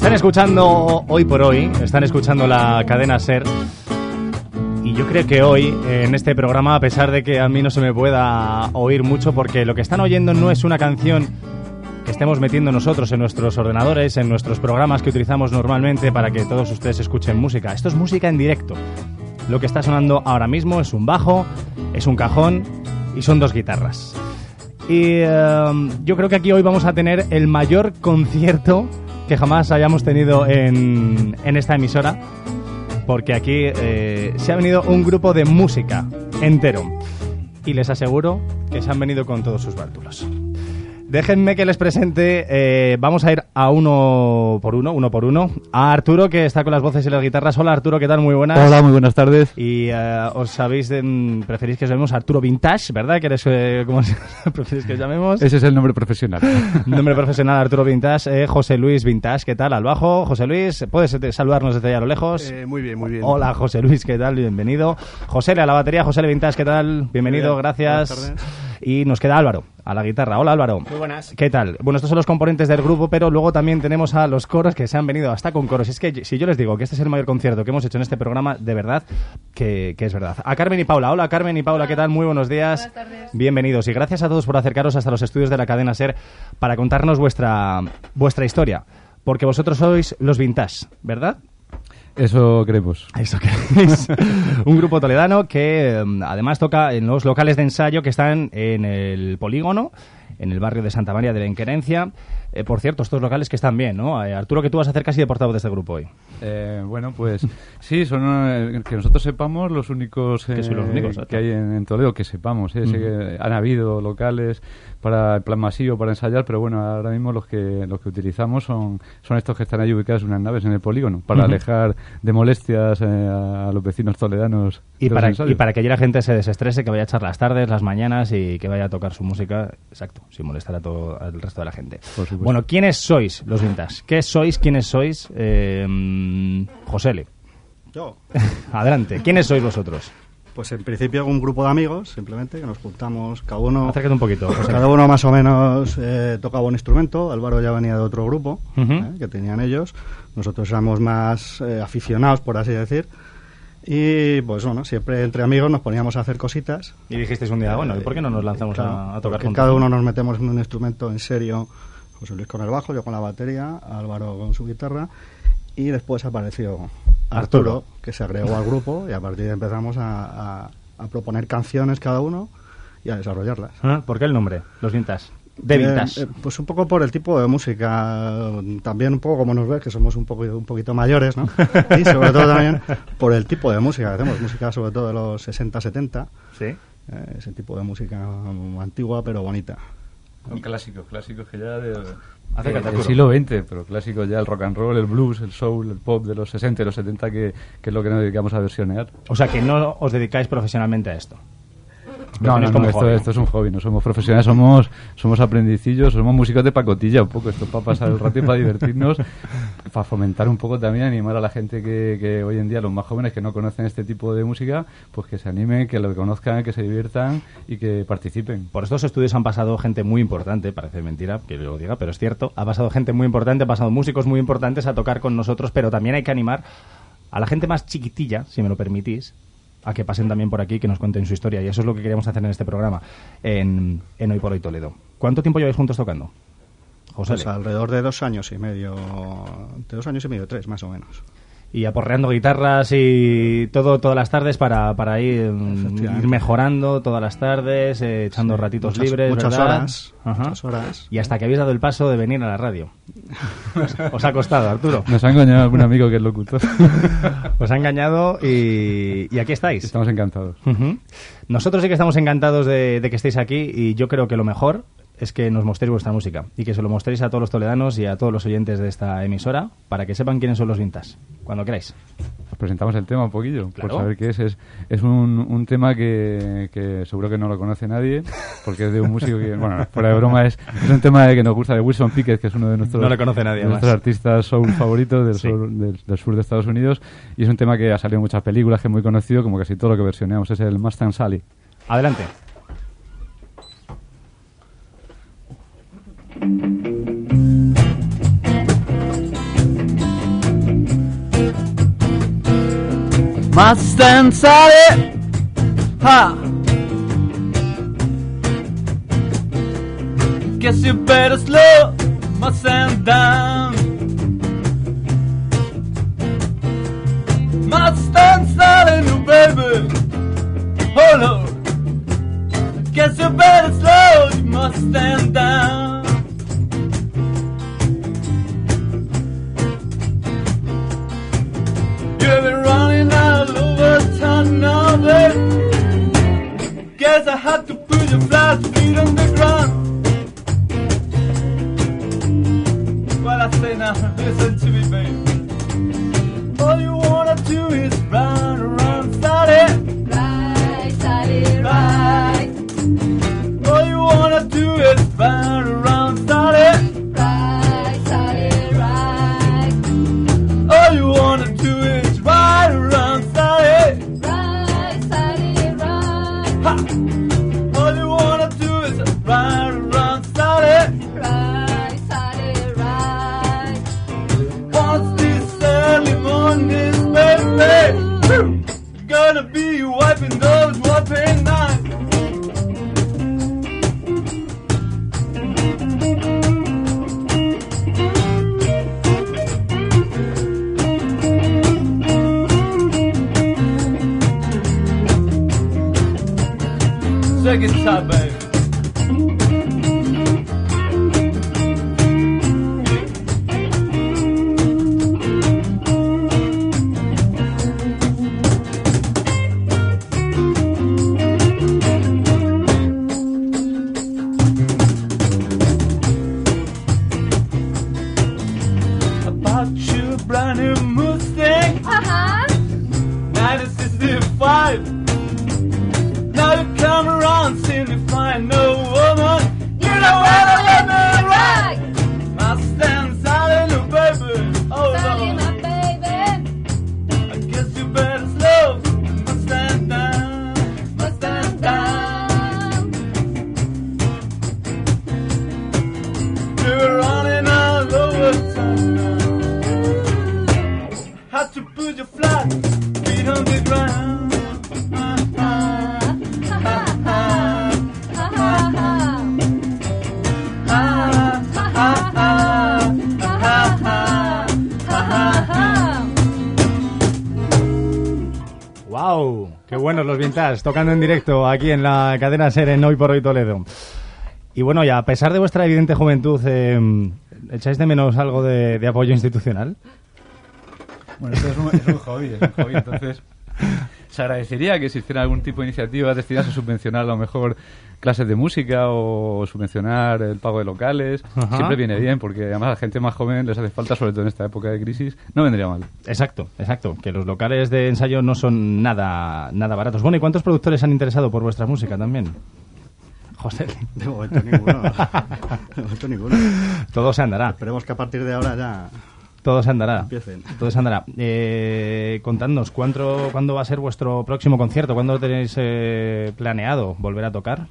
Están escuchando hoy por hoy, están escuchando la cadena Ser. Y yo creo que hoy, en este programa, a pesar de que a mí no se me pueda oír mucho, porque lo que están oyendo no es una canción que estemos metiendo nosotros en nuestros ordenadores, en nuestros programas que utilizamos normalmente para que todos ustedes escuchen música. Esto es música en directo. Lo que está sonando ahora mismo es un bajo, es un cajón y son dos guitarras. Y eh, yo creo que aquí hoy vamos a tener el mayor concierto que jamás hayamos tenido en, en esta emisora, porque aquí eh, se ha venido un grupo de música entero. Y les aseguro que se han venido con todos sus bártulos. Déjenme que les presente, eh, vamos a ir a uno por uno, uno por uno, a Arturo que está con las voces y las guitarras. Hola Arturo, ¿qué tal? Muy buenas. Hola, muy buenas tardes. Y eh, os sabéis, de, mm, preferís que os llamemos Arturo Vintage, ¿verdad? Que eres, eh, ¿cómo se- preferís que os llamemos? Ese es el nombre profesional. Nombre profesional Arturo Vintage, eh, José Luis Vintage, ¿qué tal? Al bajo, José Luis, ¿puedes saludarnos desde allá a lo lejos? Eh, muy bien, muy bien. Hola José Luis, ¿qué tal? Bienvenido. José a la batería, José Vintage, ¿qué tal? Bienvenido, bien, gracias. buenas tardes. Y nos queda Álvaro, a la guitarra. Hola Álvaro. Muy buenas. ¿Qué tal? Bueno, estos son los componentes del grupo, pero luego también tenemos a los coros que se han venido hasta con coros. Es que si yo les digo que este es el mayor concierto que hemos hecho en este programa, de verdad que, que es verdad. A Carmen y Paula. Hola Carmen y Paula, ¿qué tal? Muy buenos días. Buenas tardes. Bienvenidos y gracias a todos por acercaros hasta los estudios de la cadena SER para contarnos vuestra, vuestra historia. Porque vosotros sois los vintage, ¿verdad? Eso creemos. Eso un grupo toledano que mm, además toca en los locales de ensayo que están en el polígono, en el barrio de Santa María de Benquerencia. Eh, por cierto, estos locales que están bien, ¿no? Eh, Arturo, que tú vas a hacer casi de portavoz de este grupo hoy. Eh, bueno, pues sí, son eh, que nosotros sepamos los únicos, Que los únicos, que hay en, en Toledo, que sepamos. eh, sé que han habido locales para el plan masivo, para ensayar, pero bueno, ahora mismo los que los que utilizamos son, son estos que están ahí ubicados en unas naves en el polígono, para alejar de molestias eh, a, los vecinos toledanos. Y para, ensayos. y para que allí la gente se desestrese, que vaya a echar las tardes, las mañanas y que vaya a tocar su música, exacto, sin molestar a todo al resto de la gente. Por supuesto. Bueno, ¿quiénes sois los vintage? ¿Qué sois? ¿Quiénes sois? Eh, mm, Josele, Yo, adelante. ¿Quiénes sois vosotros? pues en principio un grupo de amigos, simplemente, que nos juntamos, cada uno, Acércate un poquito, José. cada uno más o menos eh, tocaba un instrumento. Álvaro ya venía de otro grupo Ujú. eh, que tenían ellos. Nosotros éramos más eh, aficionados, por así decir. Y pues bueno, siempre entre amigos nos poníamos a hacer cositas. Y dijisteis un día, bueno, ¿y por qué no nos lanzamos Claro, a, a tocar porque juntos? Cada uno nos metemos en un instrumento en serio. José Luis con el bajo, yo con la batería, Álvaro con su guitarra. Y después apareció Arturo. Arturo, que se agregó al grupo y a partir de ahí empezamos a, a- a proponer canciones cada uno y a desarrollarlas. Ah, ¿Por qué el nombre? Los Vintage. De Eh, Vintage. eh, pues un poco por el tipo de música, también un poco como nos ves, que somos un poco un poquito mayores, ¿no? Y sobre todo también por el tipo de música que hacemos, música sobre todo de los 60-70, sí. eh, ese tipo de música antigua pero bonita. Son clásicos, clásicos que ya de, Acércate, del Arturo. siglo XX, pero clásicos ya el rock and roll, el blues, el soul, el pop de los 60 y los 70 que, que es lo que nos dedicamos a versionear. O sea, que no os dedicáis profesionalmente a esto. No, no, no, esto, esto es un hobby, no somos profesionales, somos, somos aprendicillos, somos músicos de pacotilla un poco, esto para pasar el rato y para divertirnos, para fomentar un poco también, animar a la gente que, que hoy en día, los más jóvenes que no conocen este tipo de música, pues que se animen, que lo conozcan, que se diviertan y que participen. Por estos estudios han pasado gente muy importante, parece mentira que lo diga, pero es cierto. Ha pasado gente muy importante, ha pasado músicos muy importantes a tocar con nosotros, pero también hay que animar a la gente más chiquitilla, si me lo permitís, a que pasen también por aquí que nos cuenten su historia. Y eso es lo que queríamos hacer en este programa, en, en Hoy por Hoy Toledo. ¿Cuánto tiempo lleváis juntos tocando? José. Pues alrededor de dos años y medio, de dos años y medio, tres más o menos. Y aporreando guitarras y todo todas las tardes para, para ir, mejorando todas las tardes, eh, echando ratitos Muchas- libres, muchas ¿verdad? horas, Ajá. muchas horas. Y hasta que habéis dado el paso de venir a la radio. Os, ha costado, Arturo. Nos ha engañado algún amigo que es locutor. Os ha engañado y, y aquí estáis. Estamos encantados. Nosotros sí que estamos encantados de, de que estéis aquí y yo creo que lo mejor es que nos mostréis vuestra música y que se lo mostréis a todos los toledanos y a todos los oyentes de esta emisora para que sepan quiénes son los Vintas. Cuando queráis. Os presentamos el tema un poquillo, Claro. por saber qué es. Es, es un, un tema que, que seguro que no lo conoce nadie, porque es de un músico que, bueno, fuera de broma, es, es un tema que nos gusta de Wilson Pickett, que es uno de nuestros, No lo conoce nadie de nuestros artistas soul favoritos del, Sí. sur, del, del sur de Estados Unidos. Y es un tema que ha salido en muchas películas, que es muy conocido, como casi todo lo que versioneamos. Es el Mustang Sally. Adelante. must and sorry. Ha! Guess you better slow, must stand down. Must and sorry, new baby. Hold on. Guess you better slow, you must stand down. Listen to me, babe. take his time, baby. brand new Tocando en directo aquí en la cadena Ser en Hoy por Hoy Toledo. Y bueno, y a pesar de vuestra evidente juventud, eh, ¿echáis de menos algo de, de apoyo institucional? Bueno, esto es un, es un hobby, es un hobby, entonces se agradecería que se hiciera algún tipo de iniciativa destinada a subvencionar a lo mejor clases de música o subvencionar el pago de locales. Ajá. Siempre viene bien porque además a la gente más joven les hace falta, sobre todo en esta época de crisis, no vendría mal. Exacto, exacto. Que los locales de ensayo no son nada, nada baratos. Bueno, ¿y cuántos productores han interesado por vuestra música también? José, De momento ninguno. De momento ninguno. todo se andará. Esperemos que a partir de ahora ya Todo se andará. empiecen. Todo se andará. Eh, contadnos, ¿cuándo, ¿cuándo va a ser vuestro próximo concierto? ¿Cuándo tenéis eh, planeado volver a tocar?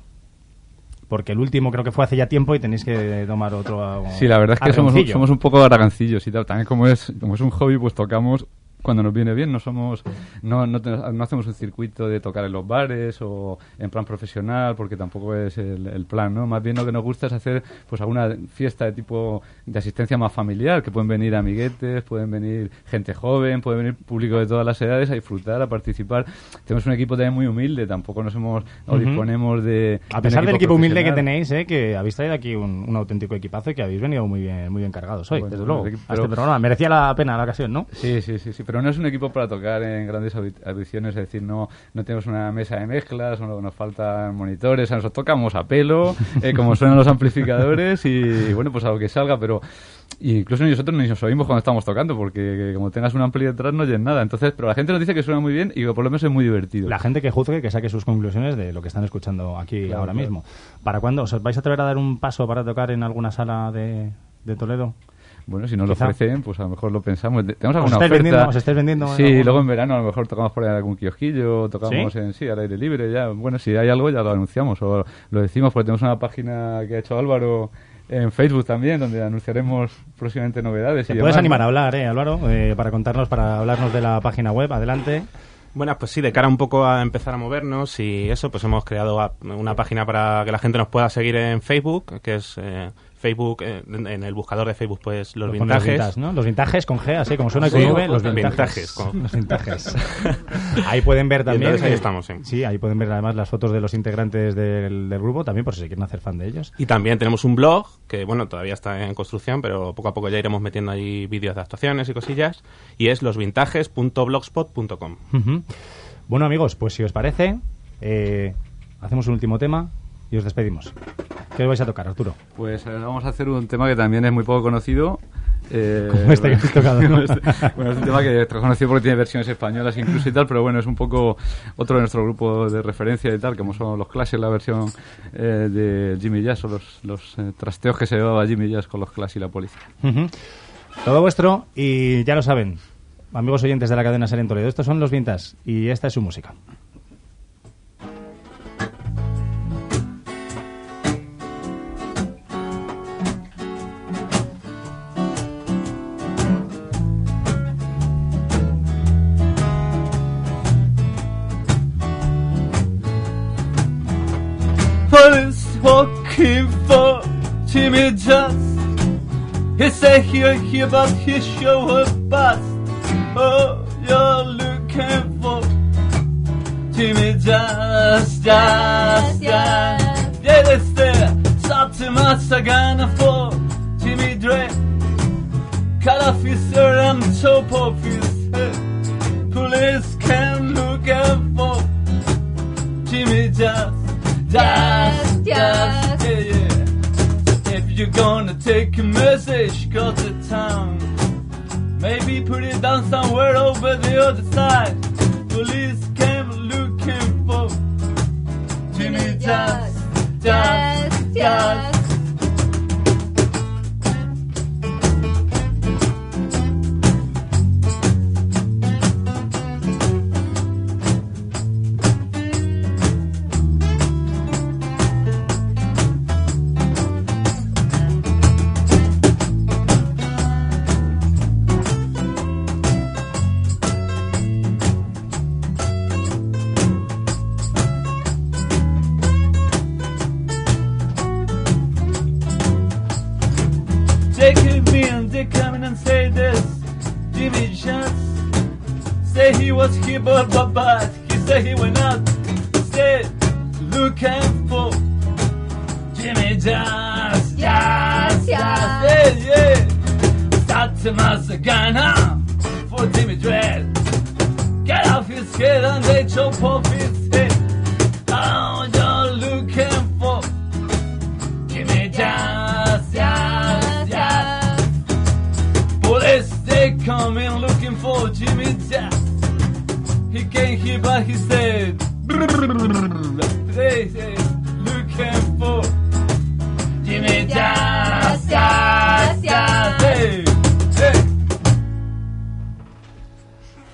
Porque el último creo que fue hace ya tiempo y tenéis que tomar otro. Sí, la verdad es que somos un poco aragancillos y tal. También como es, como es un hobby, pues tocamos cuando nos viene bien. No somos, no, no, no hacemos un circuito de tocar en los bares o en plan profesional, porque tampoco es el, el plan, ¿no? Más bien lo que nos gusta es hacer pues alguna fiesta de tipo de asistencia más familiar, que pueden venir amiguetes, pueden venir gente joven, puede venir público de todas las edades a disfrutar, a participar. Tenemos un equipo también muy humilde, tampoco nos hemos o disponemos de A de pesar del equipo humilde que tenéis, eh, que habéis traído aquí un, un auténtico equipazo y que habéis venido muy bien, muy bien cargados hoy, Bueno, desde luego, a pero- este programa. Merecía la pena la ocasión, ¿no? Sí, sí, sí, sí. Pero no es un equipo para tocar en grandes audi- audiciones, es decir, no, no tenemos una mesa de mezclas, no, nos faltan monitores, nosotros tocamos a pelo, eh, como suenan los amplificadores y, bueno, pues a lo que salga, pero incluso nosotros ni nos oímos cuando estamos tocando, porque que como tengas un ampli detrás no oyes nada. Entonces, pero la gente nos dice que suena muy bien y por lo menos es muy divertido. La gente que juzgue, que saque sus conclusiones de lo que están escuchando aquí Claro, ahora claro. mismo. ¿Para cuándo? ¿Os vais a atrever a dar un paso para tocar en alguna sala de, de Toledo? Bueno, si nos lo ofrecen, pues a lo mejor lo pensamos. Tenemos ¿Os alguna oferta. vendiendo- os estáis vendiendo en Sí, luego en verano a lo mejor tocamos por ahí en algún kiosquillo, tocamos ¿Sí? en sí, al aire libre, ya. Bueno, si hay algo ya lo anunciamos o lo decimos, porque tenemos una página que ha hecho Álvaro en Facebook también, donde anunciaremos próximamente novedades. Te y puedes demás, animar ¿no? a hablar, ¿eh, Álvaro? Eh, para contarnos, para hablarnos de la página web. Adelante. Bueno, pues sí, de cara un poco a empezar a movernos y eso, pues hemos creado una página para que la gente nos pueda seguir en Facebook, que es eh, Facebook, eh, en en el buscador de Facebook, pues los Pones vintajes. vintage, ¿no? Los vintajes con G, así como suena Sí, con V, los los vintajes. vintajes, con- Los vintajes. ahí pueden ver también. entonces ahí estamos, sí. Sí, ahí pueden ver además las fotos de los integrantes del, del grupo, también por si se quieren hacer fan de ellos. Y también tenemos un blog, que bueno, todavía está en construcción, pero poco a poco ya iremos metiendo ahí vídeos de actuaciones y cosillas, y es losvintajes.blogspot.com. Ujú. Bueno, amigos, pues si os parece, eh, hacemos un último tema y os despedimos. ¿Qué vais a tocar, Arturo? Pues eh, vamos a hacer un tema que también es muy poco conocido. eh, Como este que habéis tocado, ¿no? este. bueno, es un tema que es conocido porque tiene versiones españolas incluso y tal, pero bueno, es un poco otro de nuestro grupo de referencia y tal, como son los Clash, la versión eh, de Jimmy Jazz o los, los eh, trasteos que se llevaba Jimmy Jazz con los Clash y la policía. Ujú. Todo vuestro y ya lo saben, amigos oyentes de la cadena Ser en Toledo, estos son los Vintas y esta es su música. Timmy just he say here here but he show her bust Oh you're looking for Timmy just just just Yeah that's there gonna for Timmy Dre. Ear and top of his head Police can look out for Timmy just just Gonna take a message, go to town. Maybe put it down somewhere over the other side. Police came looking for Jimmy Just, yeah, yeah. To mass? For Jimmy Dread. Get off his head and they chop off his head. Oh, you're looking for Jimmy just, just, just. Police, they come in looking for Jimmy Just. He came here, but he said, they say, looking for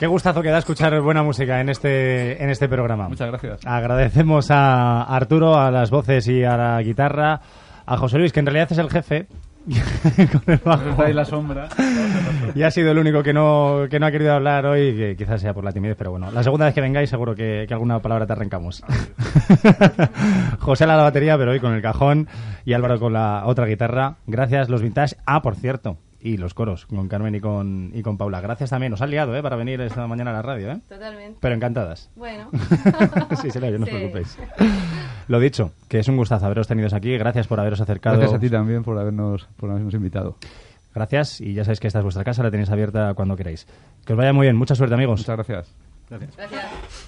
Qué gustazo que da escuchar buena música en este, en este programa. Muchas gracias. Agradecemos a Arturo, a las voces y a la guitarra, a José Luis, que en realidad es el jefe. con el bajo. Ahí la sombra. Y ha sido el único que no, que no ha querido hablar hoy, que quizás sea por la timidez, pero bueno, la segunda vez que vengáis seguro que, que alguna palabra te arrancamos. José a la batería, pero hoy con el cajón, y Álvaro con la otra guitarra. Gracias, los vintage. Ah, por cierto, y los coros, con Carmen y con, y con Paula. Gracias también, nos han liado, ¿eh? Para venir esta mañana a la radio, ¿eh? Totalmente. Pero encantadas. Bueno. sí, se le oye, no os Sí. preocupéis. Lo dicho, que es un gustazo haberos tenido aquí. Gracias por haberos acercado. Gracias a ti también por habernos, por habernos invitado. Gracias y ya sabéis que esta es vuestra casa, la tenéis abierta cuando queráis. Que os vaya muy bien, mucha suerte amigos. Muchas gracias. Gracias.